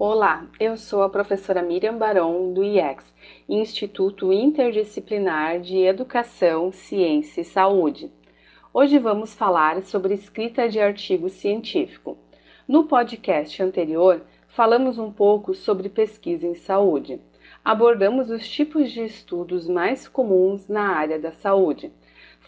Olá, eu sou a professora Miriam Baron, do IEX, Instituto Interdisciplinar de Educação, Ciência e Saúde. Hoje vamos falar sobre escrita de artigo científico. No podcast anterior, falamos um pouco sobre pesquisa em saúde. Abordamos os tipos de estudos mais comuns na área da saúde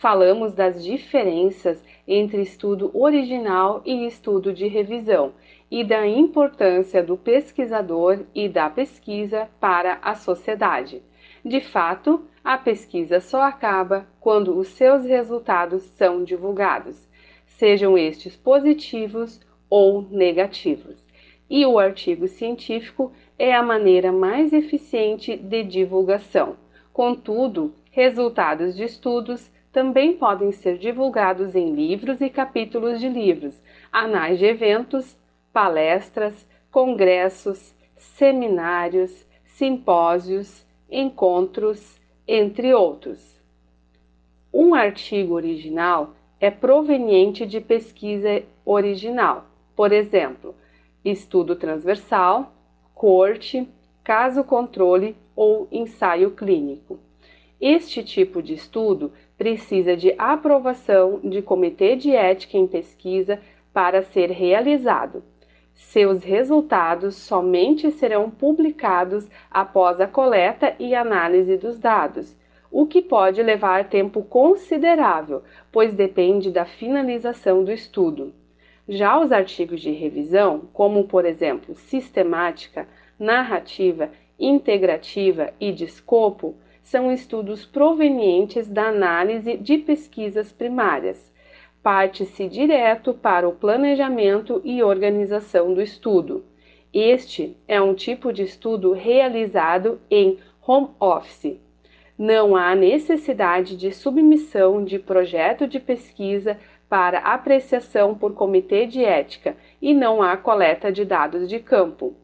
falamos das diferenças entre estudo original e estudo de revisão e da importância do pesquisador e da pesquisa para a sociedade. De fato, a pesquisa só acaba quando os seus resultados são divulgados, sejam estes positivos ou negativos. E o artigo científico é a maneira mais eficiente de divulgação. Contudo, resultados de estudos também podem ser divulgados em livros e capítulos de livros, anais de eventos, palestras, congressos, seminários, simpósios, encontros, entre outros. Um artigo original é proveniente de pesquisa original, por exemplo, estudo transversal, corte, caso controle ou ensaio clínico. Este tipo de estudo precisa de aprovação de comitê de ética em pesquisa para ser realizado. Seus resultados somente serão publicados após a coleta e análise dos dados, o que pode levar tempo considerável, pois depende da finalização do estudo. Já os artigos de revisão, como por exemplo sistemática, narrativa, integrativa e de escopo, são estudos provenientes da análise de pesquisas primárias. Parte-se direto para o planejamento e organização do estudo. Este é um tipo de estudo realizado em home office. Não há necessidade de submissão de projeto de pesquisa para apreciação por comitê de ética e não há coleta de dados de campo.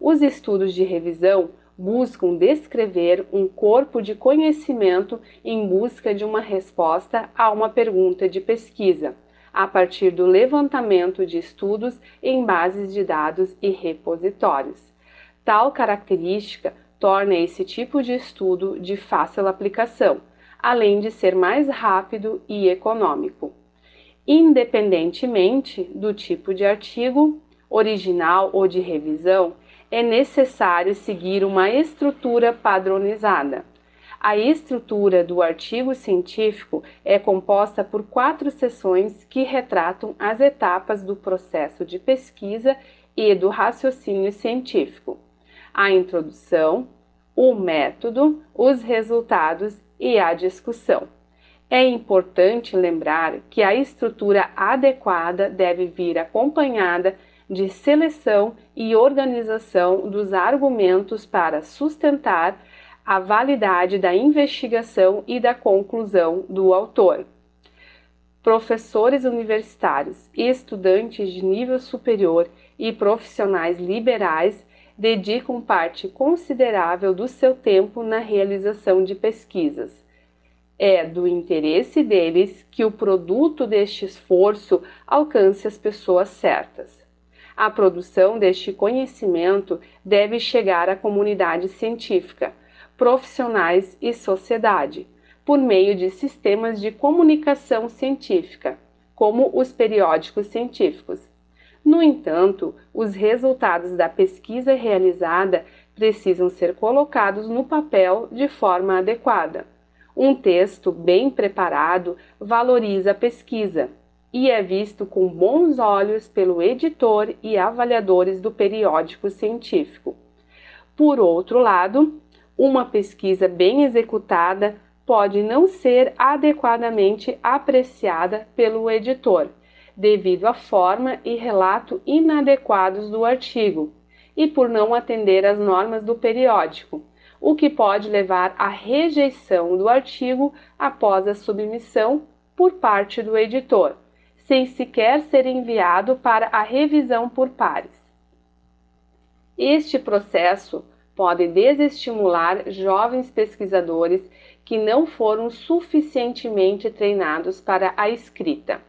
Os estudos de revisão buscam descrever um corpo de conhecimento em busca de uma resposta a uma pergunta de pesquisa, a partir do levantamento de estudos em bases de dados e repositórios. Tal característica torna esse tipo de estudo de fácil aplicação, além de ser mais rápido e econômico. Independentemente do tipo de artigo, original ou de revisão, é necessário seguir uma estrutura padronizada. A estrutura do artigo científico é composta por quatro seções que retratam as etapas do processo de pesquisa e do raciocínio científico: a introdução, o método, os resultados e a discussão. É importante lembrar que a estrutura adequada deve vir acompanhada de seleção e organização dos argumentos para sustentar a validade da investigação e da conclusão do autor. Professores universitários, estudantes de nível superior e profissionais liberais dedicam parte considerável do seu tempo na realização de pesquisas. É do interesse deles que o produto deste esforço alcance as pessoas certas. A produção deste conhecimento deve chegar à comunidade científica, profissionais e sociedade, por meio de sistemas de comunicação científica, como os periódicos científicos. No entanto, os resultados da pesquisa realizada precisam ser colocados no papel de forma adequada. Um texto bem preparado valoriza a pesquisa, e é visto com bons olhos pelo editor e avaliadores do periódico científico. Por outro lado, uma pesquisa bem executada pode não ser adequadamente apreciada pelo editor, devido à forma e relato inadequados do artigo e por não atender às normas do periódico, o que pode levar à rejeição do artigo após a submissão por parte do editor sem sequer ser enviado para a revisão por pares. Este processo pode desestimular jovens pesquisadores que não foram suficientemente treinados para a escrita.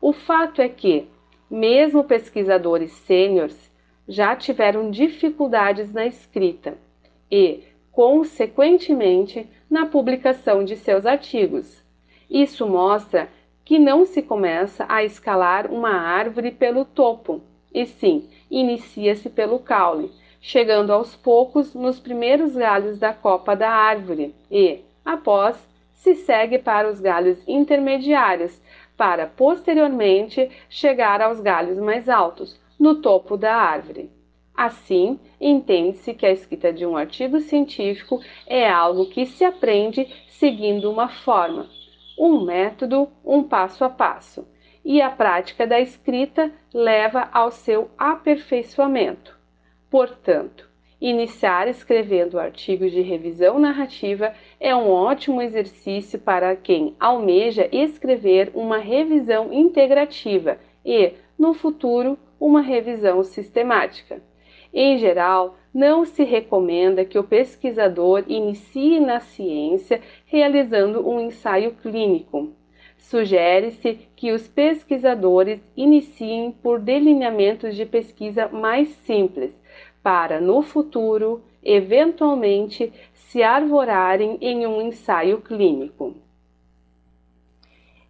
O fato é que, mesmo pesquisadores sêniores, já tiveram dificuldades na escrita e, consequentemente, na publicação de seus artigos. Isso mostra que não se começa a escalar uma árvore pelo topo, e sim, inicia-se pelo caule, chegando aos poucos nos primeiros galhos da copa da árvore e, após, se segue para os galhos intermediários, para posteriormente chegar aos galhos mais altos, no topo da árvore. Assim, entende-se que a escrita de um artigo científico é algo que se aprende seguindo uma forma, um método, um passo a passo, e a prática da escrita leva ao seu aperfeiçoamento. Portanto, iniciar escrevendo artigos de revisão narrativa é um ótimo exercício para quem almeja escrever uma revisão integrativa e, no futuro, uma revisão sistemática. Em geral, não se recomenda que o pesquisador inicie na ciência realizando um ensaio clínico. Sugere-se que os pesquisadores iniciem por delineamentos de pesquisa mais simples, para no futuro, eventualmente, se arvorarem em um ensaio clínico.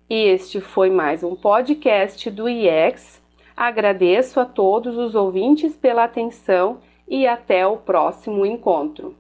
Este foi mais um podcast do IEX. Agradeço a todos os ouvintes pela atenção e até o próximo encontro.